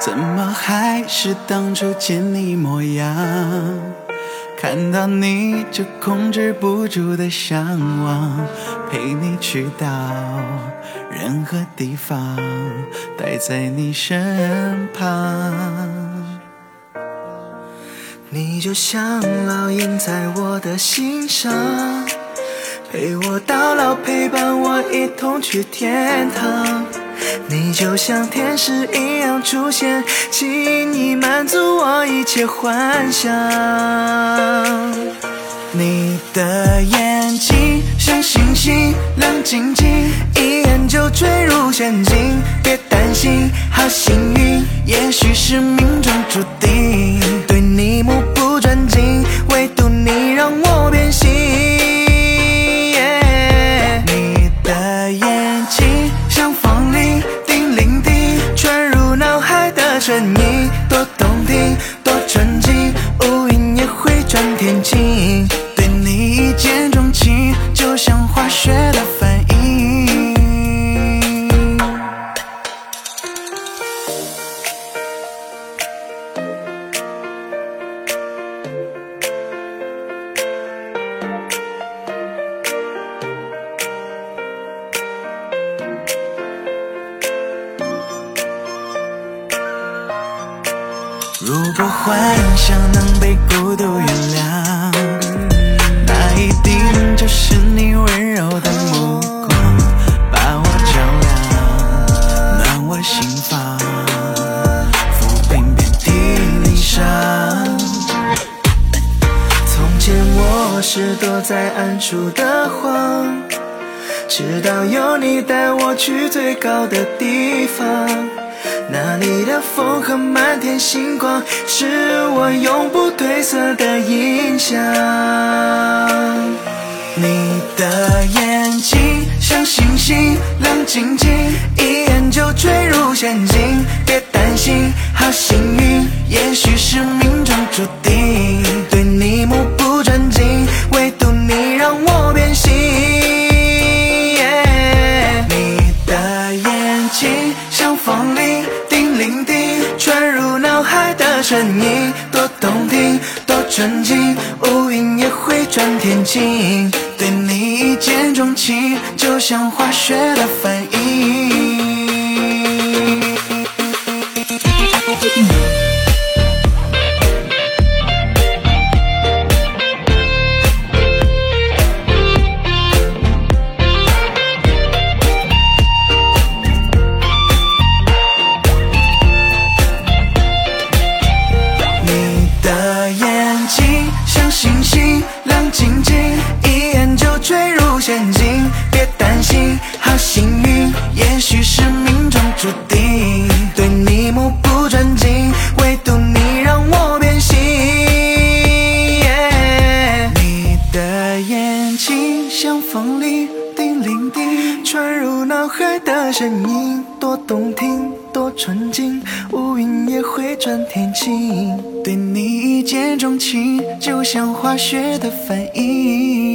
怎么还是当初见你模样？看到你就控制不住的向往，陪你去到任何地方，待在你身旁。你就像烙印在我的心上，陪我到老，陪伴我一同去天堂。你就像天使一样出现，轻易满足我一切幻想。你的眼睛像心亮晶晶，一眼就坠入陷阱。别担心，好幸运，也许是命中注定。对你目不转睛，唯独你让我变心。你的眼睛像风铃，叮铃叮，传入脑海的声音，多动听，多纯净，乌云也会转天晴。如果幻想能被孤独原谅，那一定就是你温柔的目光，把我照亮，暖我心房，抚平遍体鳞伤。从前我是躲在暗处的谎，直到有你带我去最高的地方。那里的风和满天星光，是我永不褪色的印象。你的眼睛像星星亮晶晶，一眼就坠入陷阱。别担心，好幸运，也许是命声音，多动听，多纯净，乌云也会转天晴。对你一见钟情，就像化学的反应。星星亮晶晶，一眼就坠入陷阱。别担心，好幸运，也许是命中注定。对你目不转睛，唯独你让我变心。你的眼睛像风铃，叮铃叮，传入脑海的声音，多动听，多纯净，乌云也会转天晴。对你一见钟情，就像化学的反应。